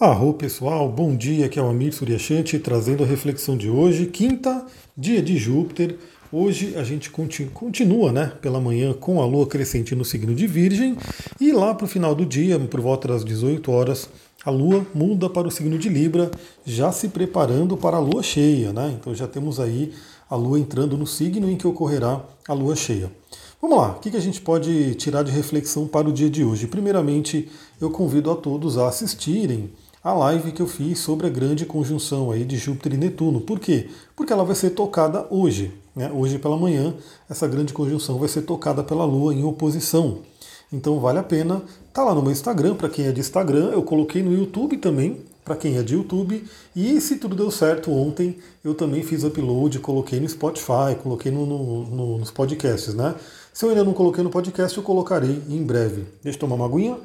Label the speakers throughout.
Speaker 1: Arro pessoal, bom dia, aqui é o Amir Suryashanti trazendo a reflexão de hoje, quinta, dia de Júpiter. Hoje a gente continua, né, pela manhã com a lua crescente no signo de Virgem e lá para o final do dia, por volta das 18 horas, a lua muda para o signo de Libra, já se preparando para a lua cheia, né? Então já temos aí a lua entrando no signo em que ocorrerá a lua cheia. Vamos lá, o que a gente pode tirar de reflexão para o dia de hoje? Primeiramente, eu convido a todos a assistirem a live que eu fiz sobre a grande conjunção aí de Júpiter e Netuno. Por quê? Porque ela vai ser tocada hoje. Né? Hoje pela manhã, essa grande conjunção vai ser tocada pela Lua em oposição. Então vale a pena. Tá lá no meu Instagram, para quem é de Instagram, eu coloquei no YouTube também, para quem é de YouTube. E se tudo deu certo ontem, eu também fiz upload, coloquei no Spotify, coloquei no, no, no, nos podcasts, né? Se eu ainda não coloquei no podcast, eu colocarei em breve. Deixa eu tomar uma aguinha.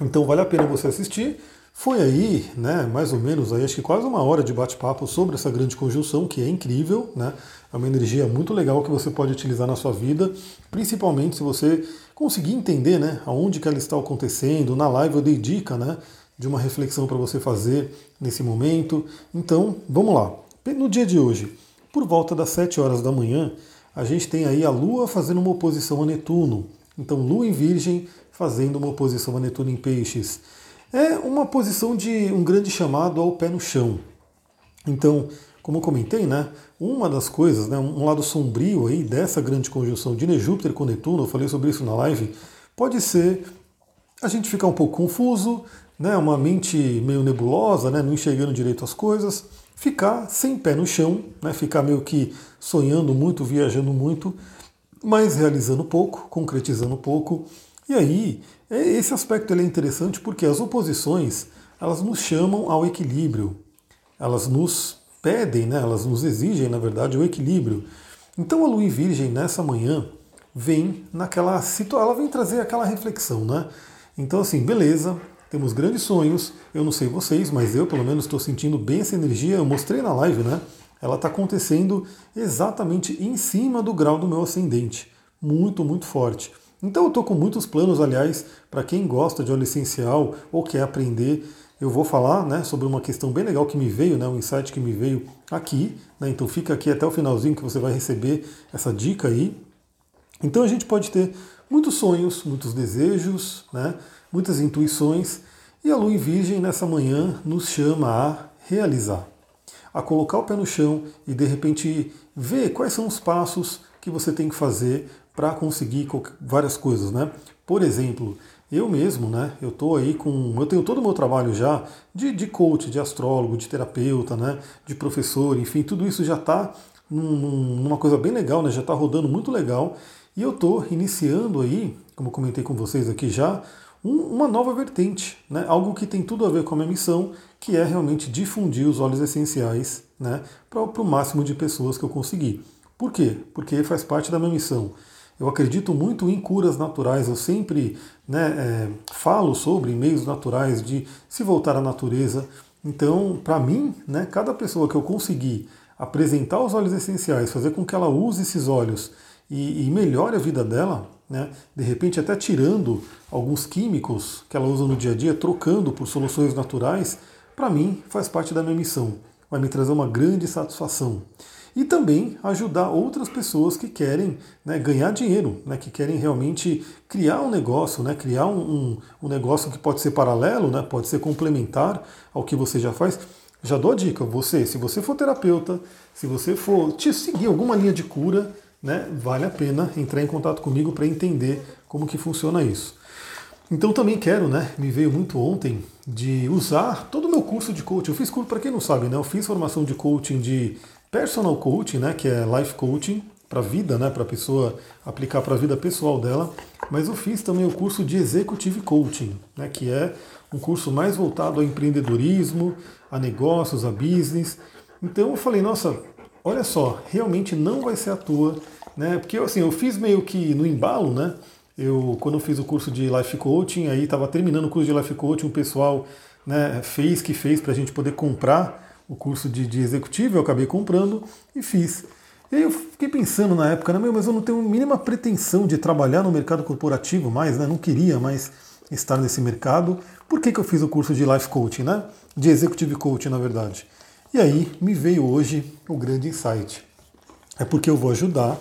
Speaker 1: Então vale a pena você assistir. Foi aí, né, mais ou menos, aí, acho que quase uma hora de bate-papo sobre essa grande conjunção, que é incrível, né? É uma energia muito legal que você pode utilizar na sua vida, principalmente se você conseguir entender, né, aonde que ela está acontecendo. Na live eu dei dica, né, de uma reflexão para você fazer nesse momento. Então, vamos lá. No dia de hoje, por volta das 7 horas da manhã, a gente tem aí a Lua fazendo uma oposição a Netuno. Então, Lua em Virgem fazendo uma oposição a Netuno em Peixes. É uma posição de um grande chamado ao pé no chão. Então, como eu comentei, né, uma das coisas, né, um lado sombrio aí dessa grande conjunção de Júpiter com Netuno, eu falei sobre isso na live, pode ser a gente ficar um pouco confuso, né, uma mente meio nebulosa, né, não enxergando direito as coisas, ficar sem pé no chão, né, ficar meio que sonhando muito, viajando muito, mas realizando pouco, concretizando pouco, e aí, é, esse aspecto é interessante porque as oposições elas nos chamam ao equilíbrio, elas nos pedem, né, elas nos exigem, na verdade, o equilíbrio. Então a Lua em Virgem nessa manhã vem naquela situação, ela vem trazer aquela reflexão, né? Então assim, beleza, temos grandes sonhos, eu não sei vocês, mas eu pelo menos estou sentindo bem essa energia, eu mostrei na live, né? Ela está acontecendo exatamente em cima do grau do meu ascendente, muito, muito forte. Então eu estou com muitos planos, aliás, para quem gosta de óleo essencial ou quer aprender, eu vou falar né, sobre uma questão bem legal que me veio, né, um insight que me veio aqui. Né, então fica aqui até o finalzinho que você vai receber essa dica aí. Então a gente pode ter muitos sonhos, muitos desejos, né, muitas intuições, e a lua em virgem nessa manhã nos chama a realizar, a colocar o pé no chão e de repente ver quais são os passos que você tem que fazer para conseguir várias coisas, né? Por exemplo, eu mesmo, né? Eu tô aí com, eu tenho todo o meu trabalho já de, de coach, de astrólogo, de terapeuta, né? De professor, enfim, tudo isso já está num, numa coisa bem legal, né? Já está rodando muito legal e eu tô iniciando aí, como comentei com vocês aqui já, uma nova vertente, né? Algo que tem tudo a ver com a minha missão, que é realmente difundir os óleos essenciais, né? Para o máximo de pessoas que eu conseguir. Por quê? Porque faz parte da minha missão. Eu acredito muito em curas naturais, eu sempre né, é, falo sobre meios naturais de se voltar à natureza. Então, para mim, né, cada pessoa que eu conseguir apresentar os óleos essenciais, fazer com que ela use esses óleos e, e melhore a vida dela, né, de repente até tirando alguns químicos que ela usa no dia a dia, trocando por soluções naturais, para mim faz parte da minha missão. Vai me trazer uma grande satisfação e também ajudar outras pessoas que querem né, ganhar dinheiro, né, que querem realmente criar um negócio, né, criar um, um, um, negócio que pode ser paralelo, né, pode ser complementar ao que você já faz. Já dou a dica, você, se você for terapeuta, se você for te seguir alguma linha de cura, né, vale a pena entrar em contato comigo para entender como que funciona isso. Então também quero, né, me veio muito ontem de usar todo o meu curso de coaching. Eu fiz curso, para quem não sabe, né, eu fiz formação de coaching de personal coaching, né, que é life coaching para a vida, né, para a pessoa aplicar para a vida pessoal dela, mas eu fiz também o curso de executive coaching, né, que é um curso mais voltado ao empreendedorismo, a negócios, a business. Então eu falei, nossa, olha só, realmente não vai ser à toa, né? Porque assim, eu fiz meio que no embalo, né? Eu quando eu fiz o curso de life coaching, aí estava terminando o curso de life coaching, o pessoal né, fez que fez para a gente poder comprar o curso de, de executivo, eu acabei comprando e fiz. E aí eu fiquei pensando na época, né, mas eu não tenho a mínima pretensão de trabalhar no mercado corporativo mais, né, não queria, mas estar nesse mercado. Por que, que eu fiz o curso de Life Coaching, né? De Executive Coaching, na verdade. E aí me veio hoje o grande insight. É porque eu vou ajudar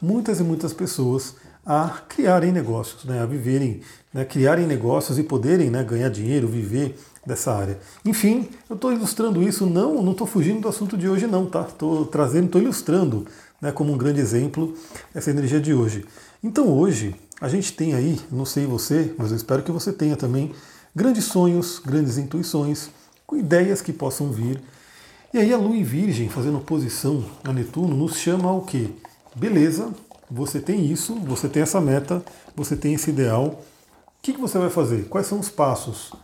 Speaker 1: muitas e muitas pessoas a criarem negócios, né, a viverem, né, criarem negócios e poderem né, ganhar dinheiro, viver dessa área. Enfim, eu estou ilustrando isso, não não estou fugindo do assunto de hoje não, tá? Estou trazendo, estou ilustrando né, como um grande exemplo essa energia de hoje. Então hoje a gente tem aí, não sei você, mas eu espero que você tenha também grandes sonhos, grandes intuições, ideias que possam vir. E aí a Lua em Virgem, fazendo oposição a Netuno, nos chama ao quê? Beleza, você tem isso, você tem essa meta, você tem esse ideal. O que, que você vai fazer? Quais são os passos?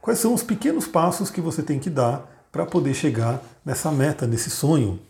Speaker 1: Quais são os pequenos passos que você tem que dar para poder chegar nessa meta, nesse sonho?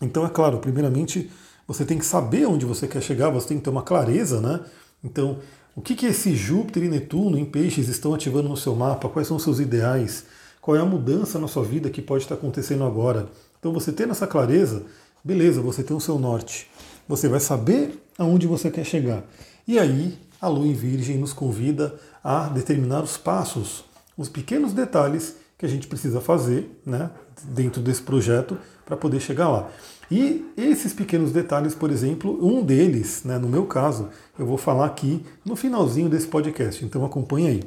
Speaker 1: Então, é claro, primeiramente você tem que saber onde você quer chegar, você tem que ter uma clareza, né? Então, o que, que esse Júpiter e Netuno em peixes estão ativando no seu mapa? Quais são os seus ideais? Qual é a mudança na sua vida que pode estar acontecendo agora? Então, você tendo essa clareza, beleza, você tem o seu norte. Você vai saber aonde você quer chegar. E aí, a lua em Virgem nos convida a determinar os passos, os pequenos detalhes que a gente precisa fazer né, dentro desse projeto para poder chegar lá. E esses pequenos detalhes, por exemplo, um deles, né, no meu caso, eu vou falar aqui no finalzinho desse podcast, então acompanhe aí.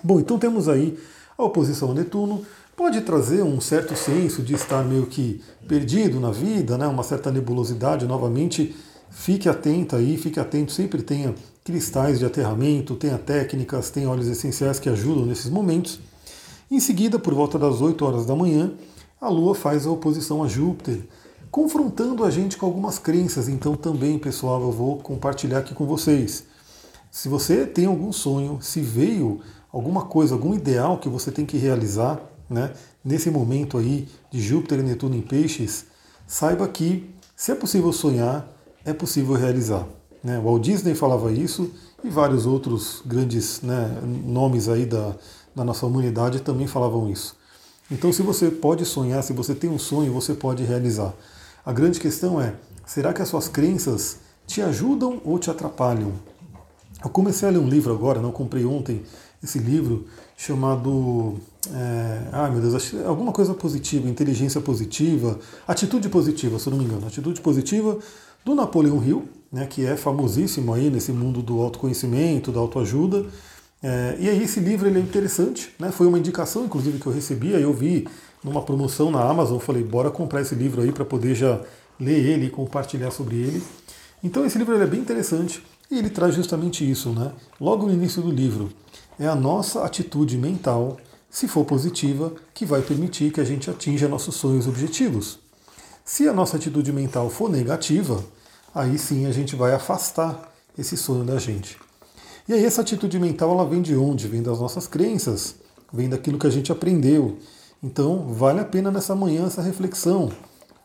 Speaker 1: Bom, então temos aí a oposição a Netuno, pode trazer um certo senso de estar meio que perdido na vida, né? uma certa nebulosidade. Novamente, fique atento aí, fique atento, sempre tenha cristais de aterramento, tenha técnicas, tenha óleos essenciais que ajudam nesses momentos. Em seguida, por volta das 8 horas da manhã, a Lua faz a oposição a Júpiter, confrontando a gente com algumas crenças. Então, também, pessoal, eu vou compartilhar aqui com vocês. Se você tem algum sonho, se veio alguma coisa, algum ideal que você tem que realizar, né, nesse momento aí de Júpiter e Netuno em peixes, saiba que se é possível sonhar, é possível realizar. Né? Walt Disney falava isso e vários outros grandes né, nomes aí da, da nossa humanidade também falavam isso. Então, se você pode sonhar, se você tem um sonho, você pode realizar. A grande questão é: será que as suas crenças te ajudam ou te atrapalham? Eu comecei a ler um livro agora, não comprei ontem esse livro chamado é, ai meu Deus, alguma coisa positiva, inteligência positiva, atitude positiva, se eu não me engano, atitude positiva do Napoleão Hill, né, que é famosíssimo aí nesse mundo do autoconhecimento, da autoajuda. É, e aí esse livro ele é interessante, né, foi uma indicação inclusive que eu recebi, aí eu vi numa promoção na Amazon, falei, bora comprar esse livro aí para poder já ler ele e compartilhar sobre ele. Então esse livro é bem interessante e ele traz justamente isso, né? Logo no início do livro, é a nossa atitude mental se for positiva, que vai permitir que a gente atinja nossos sonhos e objetivos. Se a nossa atitude mental for negativa, aí sim a gente vai afastar esse sonho da gente. E aí essa atitude mental ela vem de onde? Vem das nossas crenças, vem daquilo que a gente aprendeu. Então vale a pena nessa manhã essa reflexão.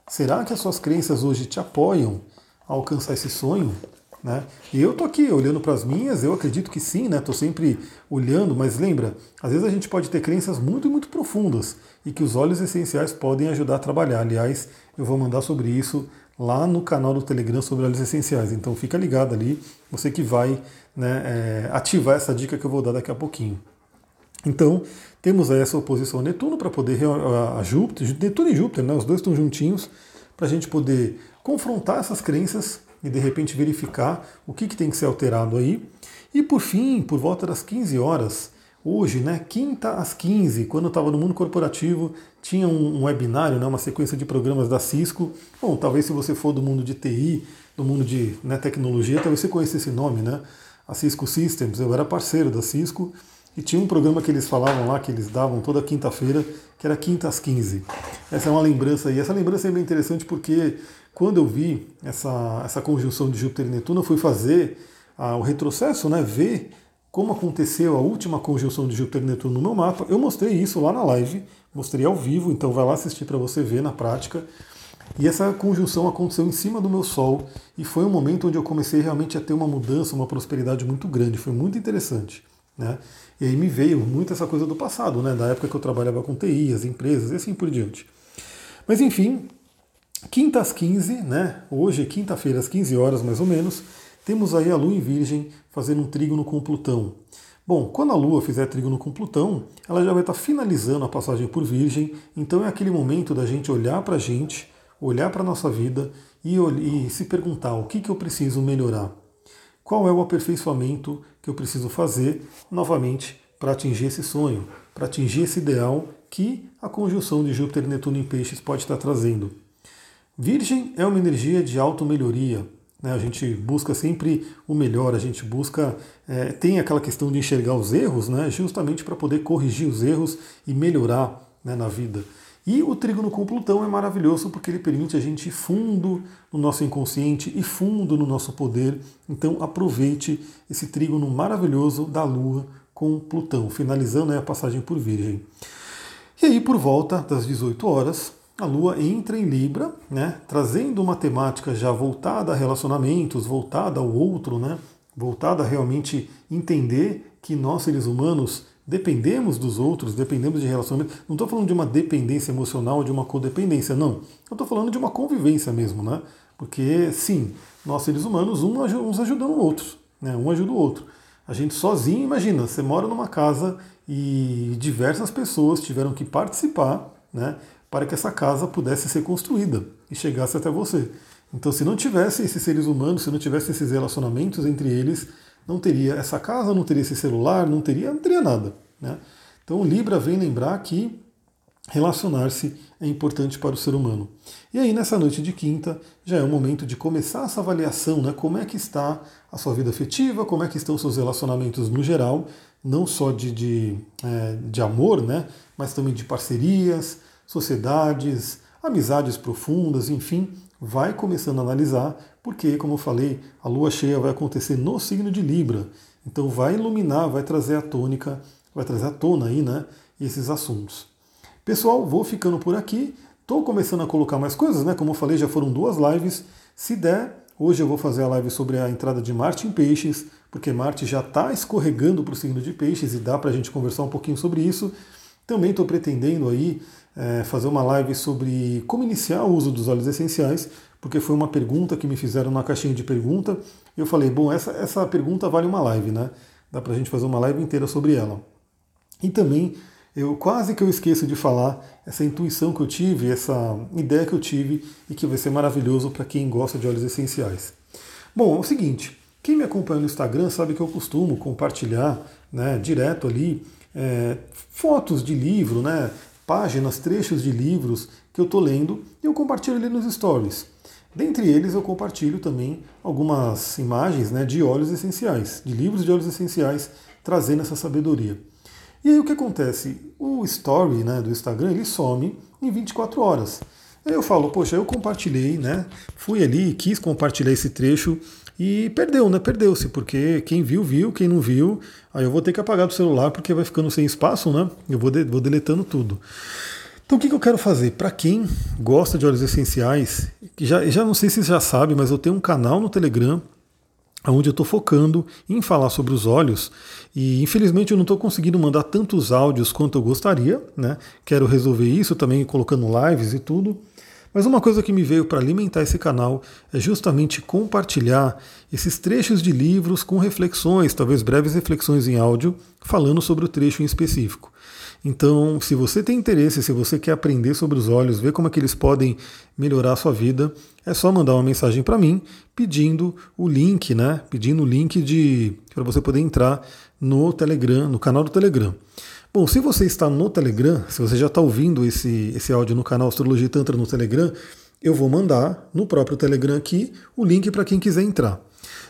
Speaker 1: Será que as suas crenças hoje te apoiam a alcançar esse sonho? Né? E eu tô aqui olhando para as minhas, eu acredito que sim, né? Tô sempre olhando, mas lembra, às vezes a gente pode ter crenças muito, muito profundas e que os óleos essenciais podem ajudar a trabalhar. Aliás, eu vou mandar sobre isso lá no canal do Telegram sobre óleos essenciais. Então fica ligado ali, você que vai né, é, ativar essa dica que eu vou dar daqui a pouquinho. Então, temos aí essa oposição a Netuno para poder a Júpiter, Netuno e Júpiter, né, os dois estão juntinhos, para a gente poder confrontar essas crenças e de repente verificar o que, que tem que ser alterado aí. E por fim, por volta das 15 horas, hoje, né, quinta às 15, quando eu estava no mundo corporativo, tinha um, um, webinário, né, uma sequência de programas da Cisco. Bom, talvez se você for do mundo de TI, do mundo de né, tecnologia, talvez você conheça esse nome, né? A Cisco Systems, eu era parceiro da Cisco e tinha um programa que eles falavam lá, que eles davam toda quinta-feira, que era quinta às 15. Essa é uma lembrança e essa lembrança é bem interessante porque quando eu vi essa, essa conjunção de Júpiter e Netuno, eu fui fazer ah, o retrocesso, né, ver como aconteceu a última conjunção de Júpiter e Netuno no meu mapa. Eu mostrei isso lá na live, mostrei ao vivo, então vai lá assistir para você ver na prática. E essa conjunção aconteceu em cima do meu Sol e foi um momento onde eu comecei realmente a ter uma mudança, uma prosperidade muito grande. Foi muito interessante. Né? E aí me veio muito essa coisa do passado, né? da época que eu trabalhava com TI, as empresas e assim por diante. Mas enfim, Quinta às 15, né? Hoje, quinta-feira, às 15 horas mais ou menos, temos aí a Lua em Virgem fazendo um trígono com Plutão. Bom, quando a Lua fizer trígono com Plutão, ela já vai estar finalizando a passagem por Virgem, então é aquele momento da gente olhar para a gente, olhar para a nossa vida e, e, se perguntar o que, que eu preciso melhorar. Qual é o aperfeiçoamento que eu preciso fazer, novamente, para atingir esse sonho, para atingir esse ideal que a conjunção de Júpiter Netuno em Peixes pode estar trazendo. Virgem é uma energia de auto-melhoria. Né? A gente busca sempre o melhor, a gente busca. É, tem aquela questão de enxergar os erros, né? justamente para poder corrigir os erros e melhorar né, na vida. E o trígono com Plutão é maravilhoso porque ele permite a gente ir fundo no nosso inconsciente e fundo no nosso poder. Então aproveite esse trígono maravilhoso da Lua com Plutão, finalizando a passagem por Virgem. E aí, por volta das 18 horas, a Lua entra em Libra, né, trazendo uma temática já voltada a relacionamentos, voltada ao outro, né, voltada a realmente entender que nós, seres humanos, dependemos dos outros, dependemos de relacionamento. Não estou falando de uma dependência emocional, de uma codependência, não. Eu estou falando de uma convivência mesmo, né? Porque, sim, nós, seres humanos, uns ajudam o outro, né? um ajuda o outro. A gente sozinho, imagina, você mora numa casa e diversas pessoas tiveram que participar, né? para que essa casa pudesse ser construída e chegasse até você. Então, se não tivesse esses seres humanos, se não tivesse esses relacionamentos entre eles, não teria essa casa, não teria esse celular, não teria, não teria nada. Né? Então, Libra vem lembrar que relacionar-se é importante para o ser humano. E aí, nessa noite de quinta, já é o momento de começar essa avaliação, né? Como é que está a sua vida afetiva, como é que estão seus relacionamentos no geral, não só de, de, é, de amor, né? Mas também de parcerias, sociedades, amizades profundas, enfim, vai começando a analisar, porque, como eu falei, a lua cheia vai acontecer no signo de Libra. Então vai iluminar, vai trazer a tônica, vai trazer à tona aí, né, esses assuntos. Pessoal, vou ficando por aqui. Estou começando a colocar mais coisas, né? Como eu falei, já foram duas lives. Se der, hoje eu vou fazer a live sobre a entrada de Marte em Peixes, porque Marte já está escorregando para o signo de Peixes e dá para a gente conversar um pouquinho sobre isso. Também estou pretendendo aí é, fazer uma live sobre como iniciar o uso dos óleos essenciais, porque foi uma pergunta que me fizeram na caixinha de pergunta. E eu falei, bom, essa, essa pergunta vale uma live, né? Dá para a gente fazer uma live inteira sobre ela. E também, eu quase que eu esqueço de falar essa intuição que eu tive, essa ideia que eu tive e que vai ser maravilhoso para quem gosta de óleos essenciais. Bom, é o seguinte, quem me acompanha no Instagram sabe que eu costumo compartilhar né, direto ali é, fotos de livro, né, páginas, trechos de livros que eu estou lendo e eu compartilho ali nos stories. Dentre eles, eu compartilho também algumas imagens né, de óleos essenciais, de livros de óleos essenciais, trazendo essa sabedoria. E aí o que acontece? O story né, do Instagram ele some em 24 horas. Aí eu falo, poxa, eu compartilhei, né? Fui ali, quis compartilhar esse trecho e perdeu, né? Perdeu-se, porque quem viu, viu, quem não viu, aí eu vou ter que apagar do celular porque vai ficando sem espaço, né? Eu vou, de, vou deletando tudo. Então o que, que eu quero fazer? Para quem gosta de óleos essenciais, já, já não sei se já sabe, mas eu tenho um canal no Telegram onde eu estou focando em falar sobre os óleos e infelizmente eu não estou conseguindo mandar tantos áudios quanto eu gostaria, né? Quero resolver isso também colocando lives e tudo. Mas uma coisa que me veio para alimentar esse canal é justamente compartilhar esses trechos de livros com reflexões, talvez breves reflexões em áudio, falando sobre o trecho em específico. Então, se você tem interesse, se você quer aprender sobre os olhos, ver como é que eles podem melhorar a sua vida, é só mandar uma mensagem para mim pedindo o link, né? Pedindo o link de para você poder entrar no Telegram, no canal do Telegram. Bom, se você está no Telegram, se você já está ouvindo esse, esse áudio no canal Astrologia Tantra no Telegram, eu vou mandar no próprio Telegram aqui o link para quem quiser entrar.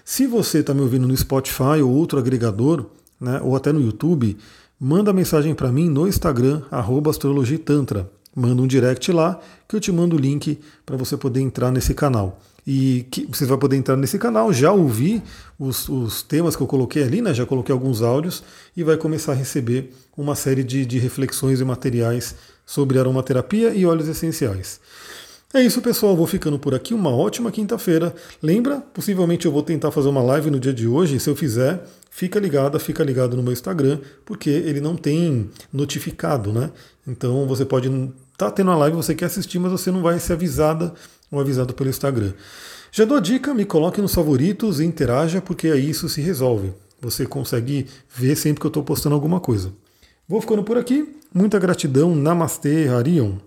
Speaker 1: Se você está me ouvindo no Spotify ou outro agregador, né, ou até no YouTube, manda mensagem para mim no Instagram, astrologitantra. Manda um direct lá que eu te mando o link para você poder entrar nesse canal e que você vai poder entrar nesse canal, já ouvir os, os, temas que eu coloquei ali, né? já coloquei alguns áudios e vai começar a receber uma série de, de reflexões e materiais sobre aromaterapia e óleos essenciais. É isso, pessoal. Vou ficando por aqui. Uma ótima quinta-feira. Lembra? Possivelmente eu vou tentar fazer uma live no dia de hoje. Se eu fizer, fica ligada, fica ligado no meu Instagram, porque ele não tem notificado, né? Então você pode estar tá tendo a live, você quer assistir, mas você não vai ser avisada um avisado pelo Instagram. Já dou a dica, me coloque nos favoritos e interaja, porque aí isso se resolve. Você consegue ver sempre que eu estou postando alguma coisa. Vou ficando por aqui. Muita gratidão. Namastê, Arion.